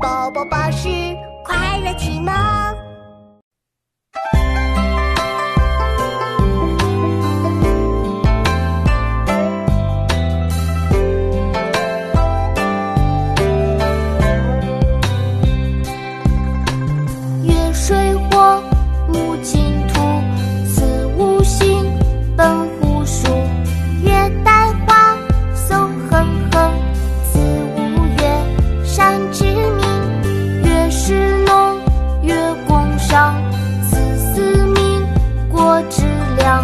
宝宝巴士快乐上此四民国之良